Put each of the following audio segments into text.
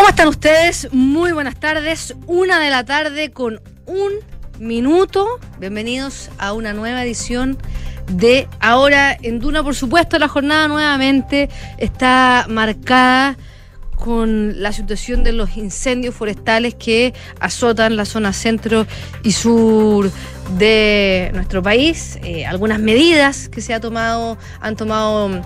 ¿Cómo están ustedes? Muy buenas tardes. Una de la tarde con un minuto. Bienvenidos a una nueva edición de Ahora en Duna. Por supuesto, la jornada nuevamente está marcada con la situación de los incendios forestales que azotan la zona centro y sur de nuestro país. Eh, algunas medidas que se ha tomado, han tomado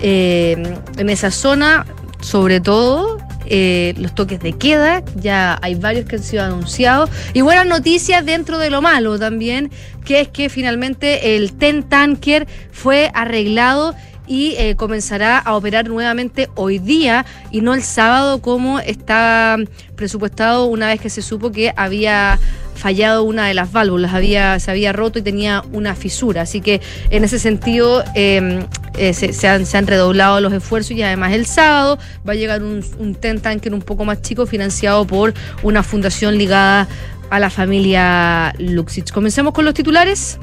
eh, en esa zona, sobre todo eh, los toques de queda, ya hay varios que han sido anunciados. Y buenas noticias dentro de lo malo también, que es que finalmente el TEN Tanker fue arreglado y eh, comenzará a operar nuevamente hoy día y no el sábado como está presupuestado una vez que se supo que había fallado una de las válvulas, había, se había roto y tenía una fisura. Así que en ese sentido em, eh, se, han, se, han, redoblado los esfuerzos y además el sábado va a llegar un, un TEN Tanker un poco más chico financiado por una fundación ligada a la familia Luxich. Comencemos con los titulares.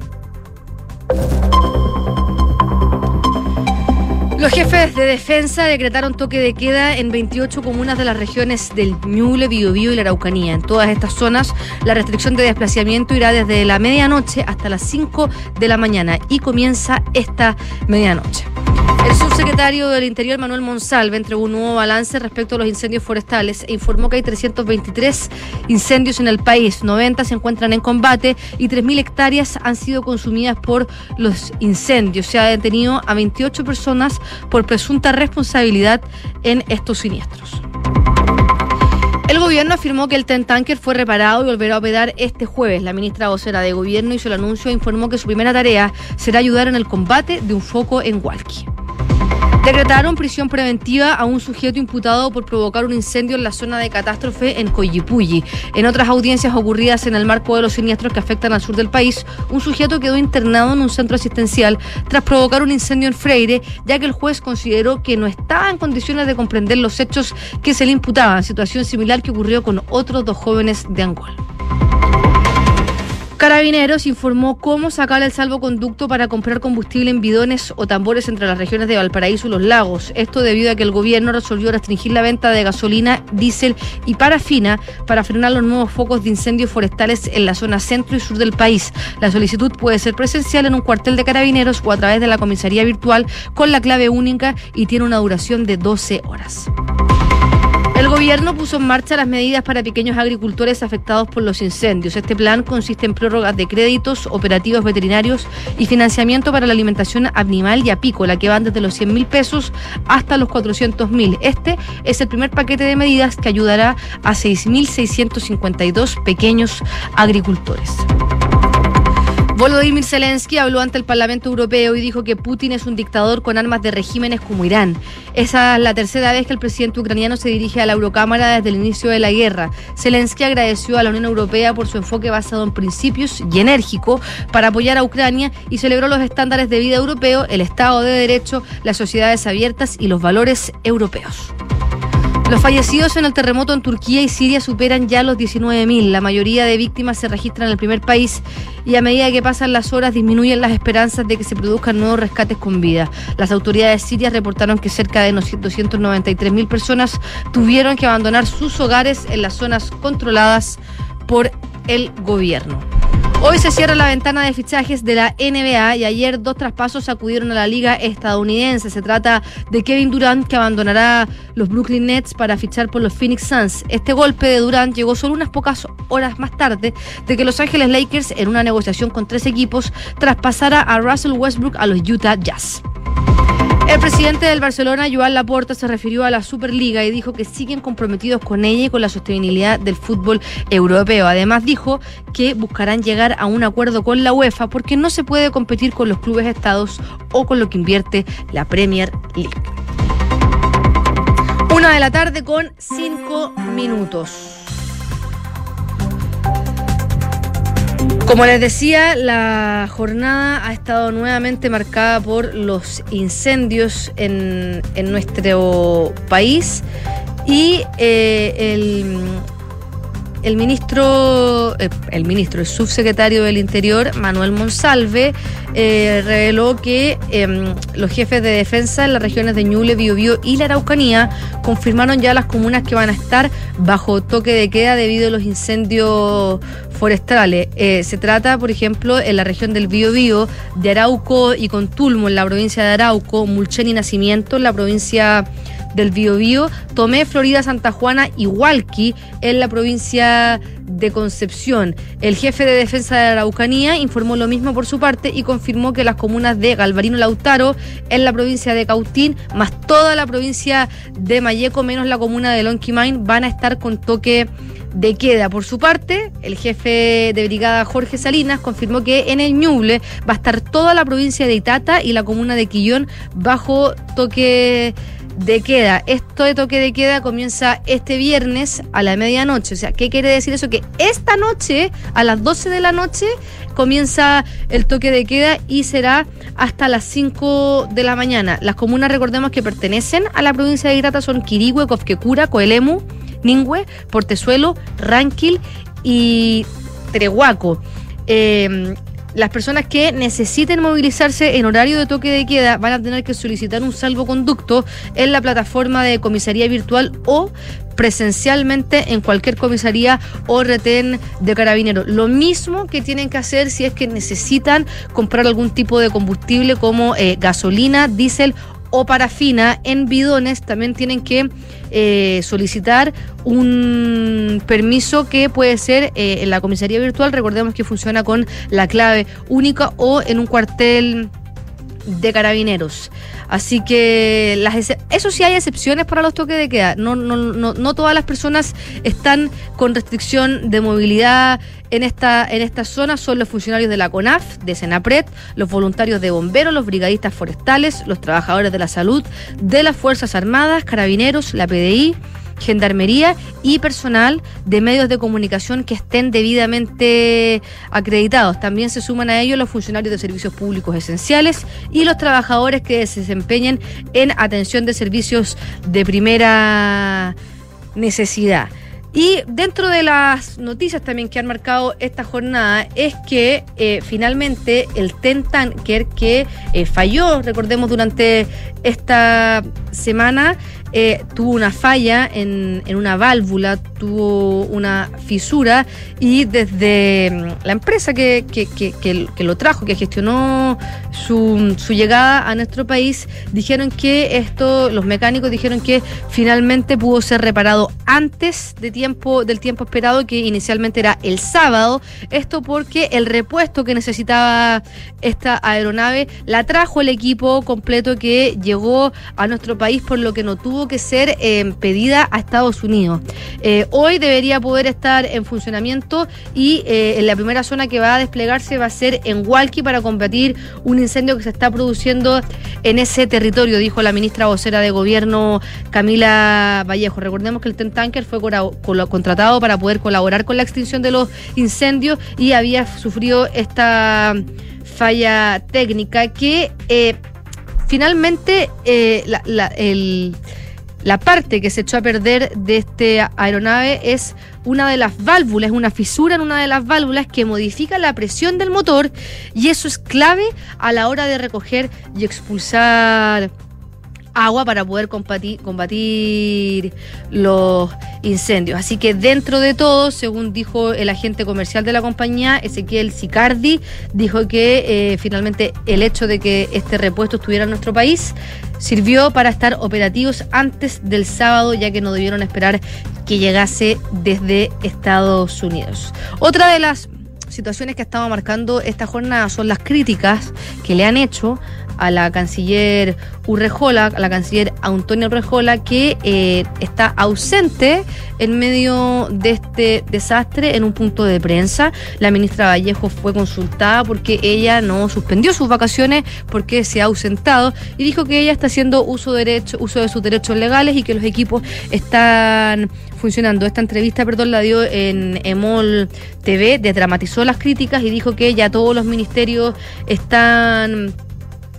Los jefes de defensa decretaron toque de queda en 28 comunas de las regiones del Ñuble, Biobío y la Araucanía. En todas estas zonas, la restricción de desplazamiento irá desde la medianoche hasta las 5 de la mañana y comienza esta medianoche. El subsecretario del Interior, Manuel Monsalve, entregó un nuevo balance respecto a los incendios forestales e informó que hay 323 incendios en el país, 90 se encuentran en combate y 3.000 hectáreas han sido consumidas por los incendios. Se ha detenido a 28 personas por presunta responsabilidad en estos siniestros. El gobierno afirmó que el TEN Tanker fue reparado y volverá a operar este jueves. La ministra vocera de gobierno hizo el anuncio e informó que su primera tarea será ayudar en el combate de un foco en Hualqui. Decretaron prisión preventiva a un sujeto imputado por provocar un incendio en la zona de catástrofe en Coyipulli. En otras audiencias ocurridas en el marco de los siniestros que afectan al sur del país, un sujeto quedó internado en un centro asistencial tras provocar un incendio en Freire, ya que el juez consideró que no estaba en condiciones de comprender los hechos que se le imputaban, situación similar que ocurrió con otros dos jóvenes de Angola. Carabineros informó cómo sacar el salvoconducto para comprar combustible en bidones o tambores entre las regiones de Valparaíso y los lagos. Esto debido a que el gobierno resolvió restringir la venta de gasolina, diésel y parafina para frenar los nuevos focos de incendios forestales en la zona centro y sur del país. La solicitud puede ser presencial en un cuartel de carabineros o a través de la comisaría virtual con la clave única y tiene una duración de 12 horas. El gobierno puso en marcha las medidas para pequeños agricultores afectados por los incendios. Este plan consiste en prórrogas de créditos, operativos veterinarios y financiamiento para la alimentación animal y apícola, que van desde los 100 mil pesos hasta los 400 mil. Este es el primer paquete de medidas que ayudará a 6.652 pequeños agricultores. Volodymyr Zelensky habló ante el Parlamento Europeo y dijo que Putin es un dictador con armas de regímenes como Irán. Esa es la tercera vez que el presidente ucraniano se dirige a la Eurocámara desde el inicio de la guerra. Zelensky agradeció a la Unión Europea por su enfoque basado en principios y enérgico para apoyar a Ucrania y celebró los estándares de vida europeo, el Estado de Derecho, las sociedades abiertas y los valores europeos. Los fallecidos en el terremoto en Turquía y Siria superan ya los 19.000. La mayoría de víctimas se registran en el primer país y a medida que pasan las horas disminuyen las esperanzas de que se produzcan nuevos rescates con vida. Las autoridades sirias reportaron que cerca de 293.000 personas tuvieron que abandonar sus hogares en las zonas controladas por el gobierno. Hoy se cierra la ventana de fichajes de la NBA y ayer dos traspasos acudieron a la liga estadounidense. Se trata de Kevin Durant que abandonará los Brooklyn Nets para fichar por los Phoenix Suns. Este golpe de Durant llegó solo unas pocas horas más tarde de que Los Ángeles Lakers en una negociación con tres equipos traspasara a Russell Westbrook a los Utah Jazz. El presidente del Barcelona, Joan Laporta, se refirió a la Superliga y dijo que siguen comprometidos con ella y con la sostenibilidad del fútbol europeo. Además, dijo que buscarán llegar a un acuerdo con la UEFA porque no se puede competir con los clubes estados o con lo que invierte la Premier League. Una de la tarde con cinco minutos. Como les decía, la jornada ha estado nuevamente marcada por los incendios en, nuestro país y eh, el ministro, eh, el ministro, el subsecretario del Interior, Manuel Monsalve, eh, reveló que em, los jefes de defensa en las regiones de Ñuble, Biobío y la Araucanía confirmaron ya las comunas que van a estar bajo toque de queda debido a los incendios forestales. Eh, se trata, por ejemplo, en la región del Biobío, de Arauco y Contulmo, en la provincia de Arauco, Mulchen y Nacimiento, en la provincia del Biobío, Tomé, Florida, Santa Juana y Hualqui en la provincia de Concepción. El jefe de defensa de Araucanía informó lo mismo por su parte y confirmó que las comunas de Galvarino Lautaro en la provincia de Cautín, más toda la provincia de Mayeco, menos la comuna de Lonquimay, van a estar con toque de queda. Por su parte, el jefe de brigada Jorge Salinas confirmó que en el Ñuble va a estar toda la provincia de Itata y la comuna de Quillón bajo toque de queda. Esto de toque de queda comienza este viernes a la medianoche. O sea, ¿qué quiere decir eso? Que esta noche, a las 12 de la noche, comienza el toque de queda y será hasta las 5 de la mañana. Las comunas, recordemos que pertenecen a la provincia de Itata, son Quirigüe, Cofquecura, Coelemu, Ningüe, Portezuelo, Ranquil y Trehuaco. Eh, las personas que necesiten movilizarse en horario de toque de queda van a tener que solicitar un salvoconducto en la plataforma de comisaría virtual o presencialmente en cualquier comisaría o retén de carabineros. Lo mismo que tienen que hacer si es que necesitan comprar algún tipo de combustible como eh, gasolina, diésel o parafina en bidones también tienen que eh, solicitar un permiso que puede ser eh, en la comisaría virtual. Recordemos que funciona con la clave única o en un cuartel de carabineros. Así que las eso sí hay excepciones para los toques de queda. No, no, no, no todas las personas están con restricción de movilidad en esta, en esta zona. Son los funcionarios de la CONAF, de Senapred, los voluntarios de bomberos, los brigadistas forestales, los trabajadores de la salud, de las Fuerzas Armadas, carabineros, la PDI gendarmería y personal de medios de comunicación que estén debidamente acreditados. También se suman a ellos los funcionarios de servicios públicos esenciales y los trabajadores que se desempeñen en atención de servicios de primera necesidad. Y dentro de las noticias también que han marcado esta jornada es que eh, finalmente el Tentanker que eh, falló, recordemos, durante esta semana, eh, tuvo una falla en, en, una válvula, tuvo una fisura y desde mm, la empresa que, que, que, lo trajo, que gestionó su, su, llegada a nuestro país, dijeron que esto, los mecánicos dijeron que finalmente pudo ser reparado antes de tiempo, del tiempo esperado, que inicialmente era el sábado. Esto porque el repuesto que necesitaba esta aeronave la trajo el equipo completo que llegó a nuestro país, por lo que no tuvo que ser eh, pedida a Estados Unidos. Eh, hoy debería poder estar en funcionamiento y eh, en la primera zona que va a desplegarse va a ser en Hualqui para combatir un incendio que se está produciendo en ese territorio, dijo la ministra vocera de gobierno Camila Vallejo. Recordemos que el Ten Tanker fue contratado para poder colaborar con la extinción de los incendios y había sufrido esta falla técnica que finalmente la, el la parte que se echó a perder de esta aeronave es una de las válvulas, una fisura en una de las válvulas que modifica la presión del motor y eso es clave a la hora de recoger y expulsar agua para poder combatir, combatir, los incendios. Así que dentro de todo, según dijo el agente comercial de la compañía, Ezequiel Sicardi, dijo que eh, finalmente el hecho de que este repuesto estuviera en nuestro país sirvió para estar operativos antes del sábado, ya que no debieron esperar que llegase desde Estados Unidos. Otra de las situaciones que ha estado marcando esta jornada son las críticas que le han hecho a la canciller Urrejola, a la canciller Antonio Urrejola, que eh, está ausente en medio de este desastre en un punto de prensa. La ministra Vallejo fue consultada porque ella no suspendió sus vacaciones porque se ha ausentado y dijo que ella está haciendo uso, derecho, uso de sus derechos legales y que los equipos están funcionando. Esta entrevista, perdón, la dio en Emol TV, desdramatizó las críticas y dijo que ya todos los ministerios están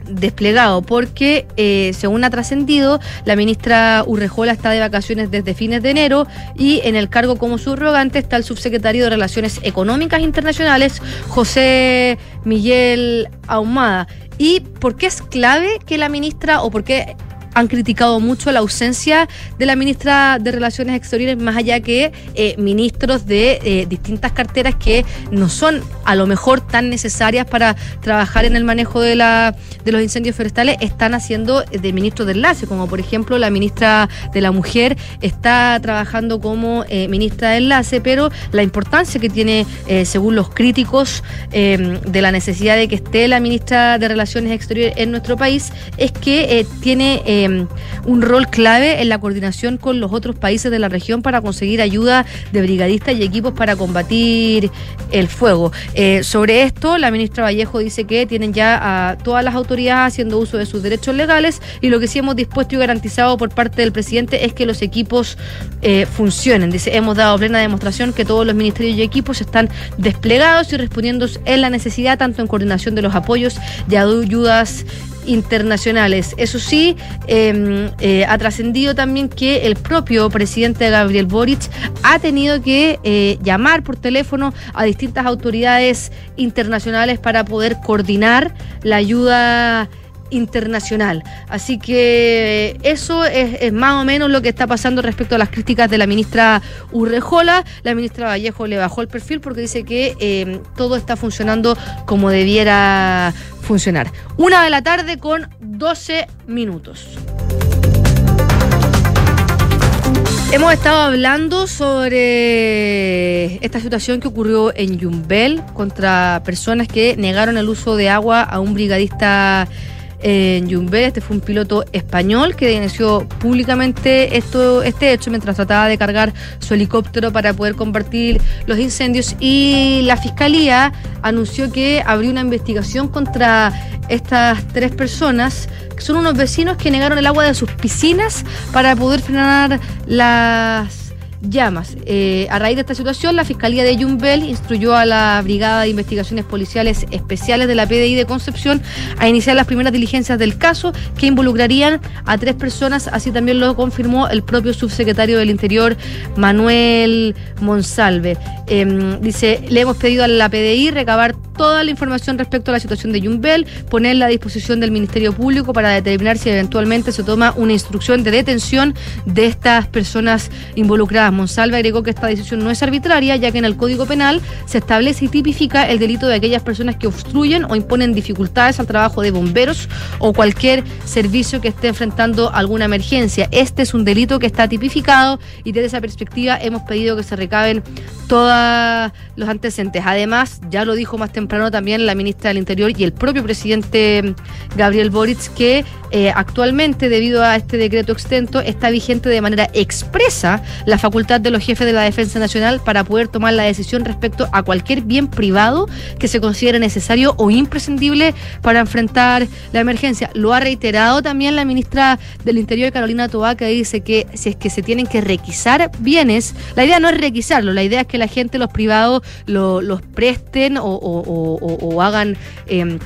desplegado, porque eh, según ha trascendido, la ministra Urrejola está de vacaciones desde fines de enero y en el cargo como subrogante está el subsecretario de Relaciones Económicas Internacionales, José Miguel Ahumada. ¿Y por qué es clave que la ministra o por qué han criticado mucho la ausencia de la ministra de Relaciones Exteriores, más allá que eh, ministros de eh, distintas carteras que no son a lo mejor tan necesarias para trabajar en el manejo de, la, de los incendios forestales, están haciendo de ministros de enlace, como por ejemplo la ministra de la Mujer está trabajando como eh, ministra de enlace, pero la importancia que tiene, según los críticos, de la necesidad de que esté la ministra de Relaciones Exteriores en nuestro país, es que tiene Em, un rol clave en la coordinación con los otros países de la región para conseguir ayuda de brigadistas y equipos para combatir el fuego. Eh, sobre esto, la ministra Vallejo dice que tienen ya a todas las autoridades haciendo uso de sus derechos legales y lo que sí hemos dispuesto y garantizado por parte del presidente es que los equipos eh, funcionen. Dice, hemos dado plena demostración que todos los ministerios y equipos están desplegados y respondiendo en la necesidad tanto en coordinación de los apoyos y ayudas internacionales. Eso sí, em, eh, ha trascendido también que el propio presidente Gabriel Boric ha tenido que eh, llamar por teléfono a distintas autoridades internacionales para poder coordinar la ayuda internacional. Así que eso es, más o menos lo que está pasando respecto a las críticas de la ministra Urrejola. La ministra Vallejo le bajó el perfil porque dice que eh, todo está funcionando como debiera funcionar. Una de la tarde con 12 minutos. Hemos estado hablando sobre esta situación que ocurrió en Yumbel contra personas que negaron el uso de agua a un brigadista en Yumbel. Este fue un piloto español que denunció públicamente esto, este hecho mientras trataba de cargar su helicóptero para poder combatir los incendios y la fiscalía anunció que abrió una investigación contra estas tres personas que son unos vecinos que negaron el agua de sus piscinas para poder frenar las llamas. Eh, a raíz de esta situación, la Fiscalía de Yumbel instruyó a la Brigada de Investigaciones Policiales Especiales de la PDI de Concepción a iniciar las primeras diligencias del caso que involucrarían a tres personas, así también lo confirmó el propio subsecretario del Interior, Manuel Monsalve. Em, dice, le hemos pedido a la PDI recabar toda la información respecto a la situación de Yumbel, ponerla a disposición del Ministerio Público para determinar si eventualmente se toma una instrucción de detención de estas personas involucradas. Monsalve agregó que esta decisión no es arbitraria, ya que en el Código Penal se establece y tipifica el delito de aquellas personas que obstruyen o imponen dificultades al trabajo de bomberos o cualquier servicio que esté enfrentando alguna emergencia. Este es un delito que está tipificado y desde esa perspectiva hemos pedido que se recaben los antecedentes. Además, ya lo dijo más temprano, también la ministra del Interior y el propio presidente Gabriel Boric que eh, actualmente, debido a este decreto extento, está vigente de manera expresa la facultad de los jefes de la Defensa Nacional para poder tomar la decisión respecto a cualquier bien privado que se considere necesario o imprescindible para enfrentar la emergencia. Lo ha reiterado también la ministra del Interior, Carolina Toá, que dice que si es que se tienen que requisar bienes, la idea no es requisarlo, la idea es que la gente, los privados, los presten o, hagan... Em,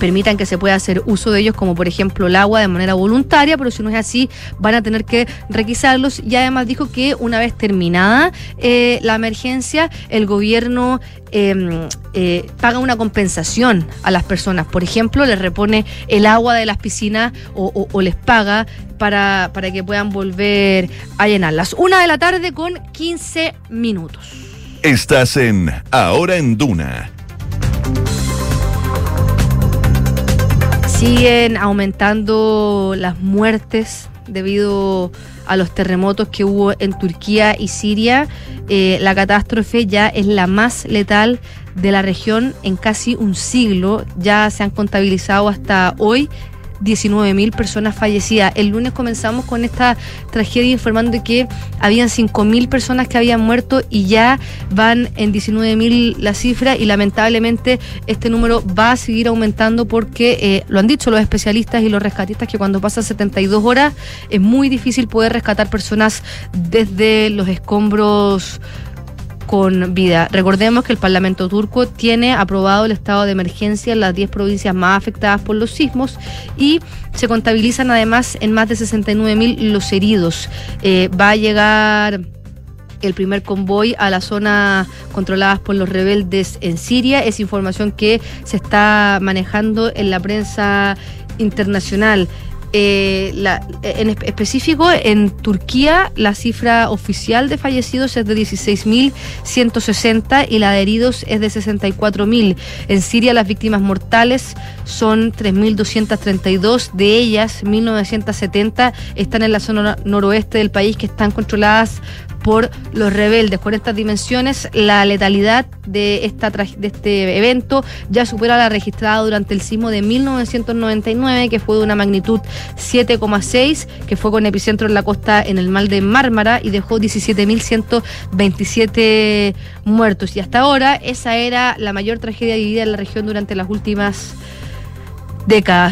permitan que se pueda hacer uso de ellos, como por ejemplo el agua, de manera voluntaria, pero si no es así, van a tener que requisarlos. Y además dijo que una vez terminada eh, la emergencia, el gobierno em, eh, paga una compensación a las personas. Por ejemplo, les repone el agua de las piscinas o, les paga para, para que puedan volver a llenarlas. Una de la tarde con 15 minutos. Estás en Ahora en Duna Siguen aumentando las muertes debido a los terremotos que hubo en Turquía y Siria. Eh, la catástrofe ya es la más letal de la región en casi un siglo. Ya se han contabilizado hasta hoy 19.000 personas fallecidas. El lunes comenzamos con esta tragedia informando que habían 5.000 personas que habían muerto y ya van en 19.000 la cifra y lamentablemente este número va a seguir aumentando porque eh, lo han dicho los especialistas y los rescatistas que cuando pasan 72 horas es muy difícil poder rescatar personas desde los escombros con vida. Recordemos que el Parlamento turco tiene aprobado el estado de emergencia en las 10 provincias más afectadas por los sismos y se contabilizan además en más de 69 mil los heridos. Eh, va a llegar el primer convoy a la zona controladas por los rebeldes en Siria. Es información que se está manejando en la prensa internacional. Eh, en específico, en Turquía la cifra oficial de fallecidos es de 16.160 y la de heridos es de 64.000. En Siria las víctimas mortales son 3.232, de ellas 1.970 están en la zona noroeste del país que están controladas por los rebeldes. Con estas dimensiones, la letalidad de, esta, de este evento ya supera la registrada durante el sismo de 1999, que fue de una magnitud 7,6, que fue con epicentro en la costa en el mar de Mármara y dejó 17.127 muertos. Y hasta ahora esa era la mayor tragedia vivida en la región durante las últimas.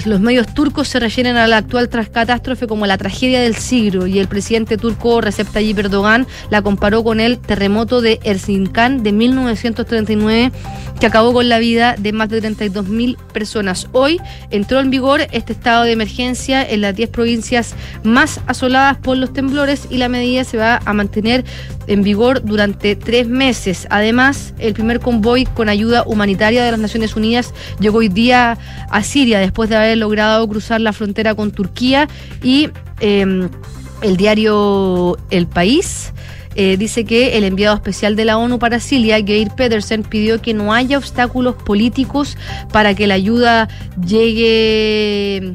Los medios turcos se rellenan a la actual catástrofe como la tragedia del siglo y el presidente turco Recep Tayyip Erdogan la comparó con el terremoto de Erzincan de 1939 que acabó con la vida de más de 32.000 personas. Hoy entró en vigor este estado de emergencia en las 10 provincias más asoladas por los temblores y la medida se va a mantener en vigor durante tres meses. Además, el primer convoy con ayuda humanitaria de las Naciones Unidas llegó hoy día a Siria después de haber logrado cruzar la frontera con Turquía y em, el diario El País eh, dice que el enviado especial de la ONU para Siria, Geir Pedersen, pidió que no haya obstáculos políticos para que la ayuda llegue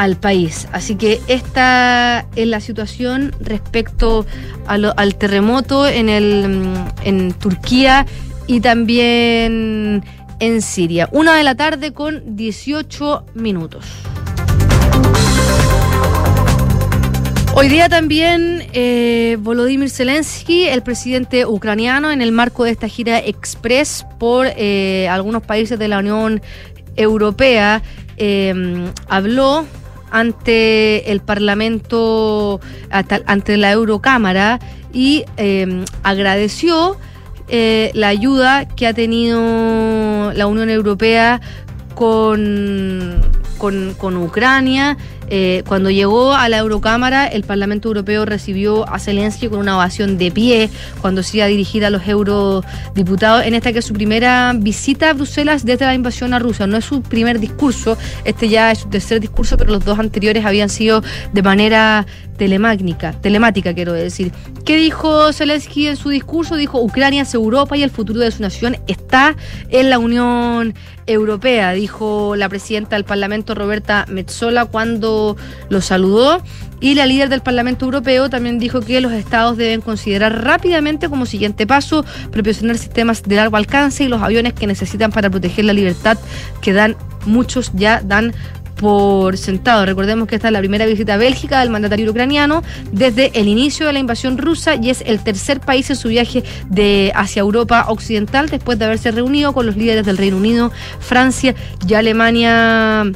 al país. Así que esta es la situación respecto al terremoto en, el, en Turquía y también en Siria. Una de la tarde con 18 minutos. Hoy día también eh, Volodymyr Zelensky, el presidente ucraniano, en el marco de esta gira express por eh, algunos países de la Unión Europea, eh, habló ante el Parlamento, ante la Eurocámara y agradeció la ayuda que ha tenido la Unión Europea con, con, con Ucrania eh, cuando llegó a la Eurocámara, el Parlamento Europeo recibió a Zelensky con una ovación de pie cuando se iba a dirigir a los eurodiputados en esta que es su primera visita a Bruselas desde la invasión a Rusia. No es su primer discurso, este ya es su tercer discurso, pero los dos anteriores habían sido de manera telemática, telemática quiero decir. ¿Qué dijo Zelensky en su discurso? Dijo, Ucrania es Europa y el futuro de su nación está en la Unión Europea, dijo la presidenta del Parlamento Roberta Metzola cuando lo saludó. Y la líder del Parlamento Europeo también dijo que los estados deben considerar rápidamente como siguiente paso proporcionar sistemas de largo alcance y los aviones que necesitan para proteger la libertad que dan muchos ya dan por sentado. Recordemos que esta es la primera visita a Bélgica del mandatario ucraniano desde el inicio de la invasión rusa y es el tercer país en su viaje de hacia Europa Occidental después de haberse reunido con los líderes del Reino Unido, Francia y Alemania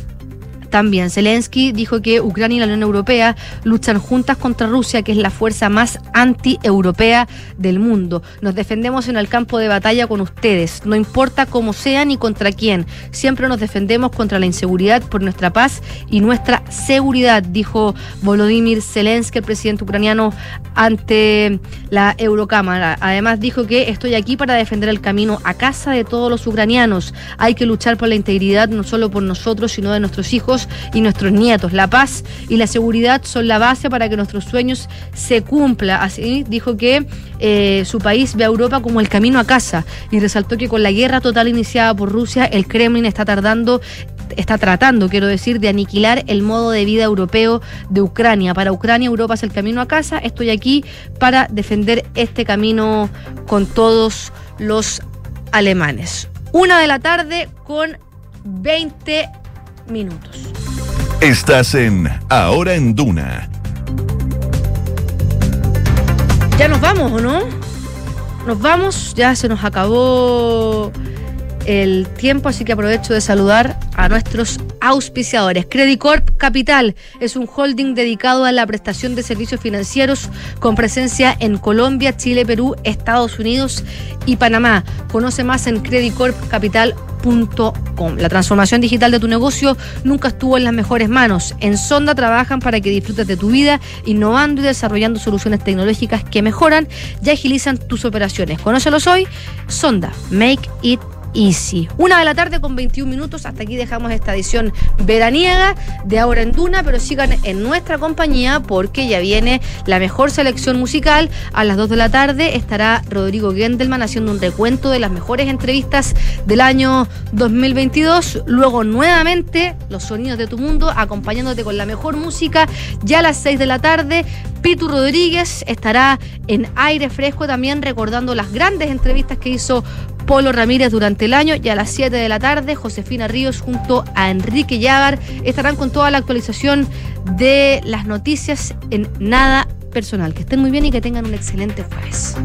también Zelensky dijo que Ucrania y la Unión Europea luchan juntas contra Rusia, que es la fuerza más anti-europea del mundo. Nos defendemos en el campo de batalla con ustedes, no importa cómo sea ni contra quién. Siempre nos defendemos contra la inseguridad por nuestra paz y nuestra seguridad, dijo Volodymyr Zelensky, el presidente ucraniano, ante la Eurocámara. Además dijo que estoy aquí para defender el camino a casa de todos los ucranianos. Hay que luchar por la integridad no solo por nosotros, sino de nuestros hijos y nuestros nietos. La paz y la seguridad son la base para que nuestros sueños se cumplan. Así dijo que eh, su país ve a Europa como el camino a casa y resaltó que con la guerra total iniciada por Rusia, el Kremlin está tardando está tratando, quiero decir, de aniquilar el modo de vida europeo de Ucrania. Para Ucrania, Europa es el camino a casa. Estoy aquí para defender este camino con todos los alemanes. Una de la tarde con 20 minutos. Estás en Ahora en Duna. Ya nos vamos, ¿o no? Nos vamos, ya se nos acabó el tiempo, así que aprovecho de saludar a nuestros auspiciadores. Credicorp Capital es un holding dedicado a la prestación de servicios financieros con presencia en Colombia, Chile, Perú, Estados Unidos y Panamá. Conoce más en credicorpcapital.com. La transformación digital de tu negocio nunca estuvo en las mejores manos. En Sonda trabajan para que disfrutes de tu vida, innovando y desarrollando soluciones tecnológicas que mejoran y agilizan tus operaciones. Conócelos hoy. Sonda, Make It Una de la tarde con 21 minutos. Hasta aquí dejamos esta edición veraniega de Ahora en Duna, pero sigan en nuestra compañía porque ya viene la mejor selección musical. A las 2 de la tarde estará Rodrigo Gendelman haciendo un recuento de las mejores entrevistas del año 2022. Luego nuevamente los sonidos de tu mundo acompañándote con la mejor música. Ya a las 6 de la tarde, Pitu Rodríguez estará en aire fresco también recordando las grandes entrevistas que hizo Polo Ramírez durante el año y a las 7 de la tarde Josefina Ríos junto a Enrique Llagar estarán con toda la actualización de las noticias en nada personal. Que estén muy bien y que tengan un excelente jueves.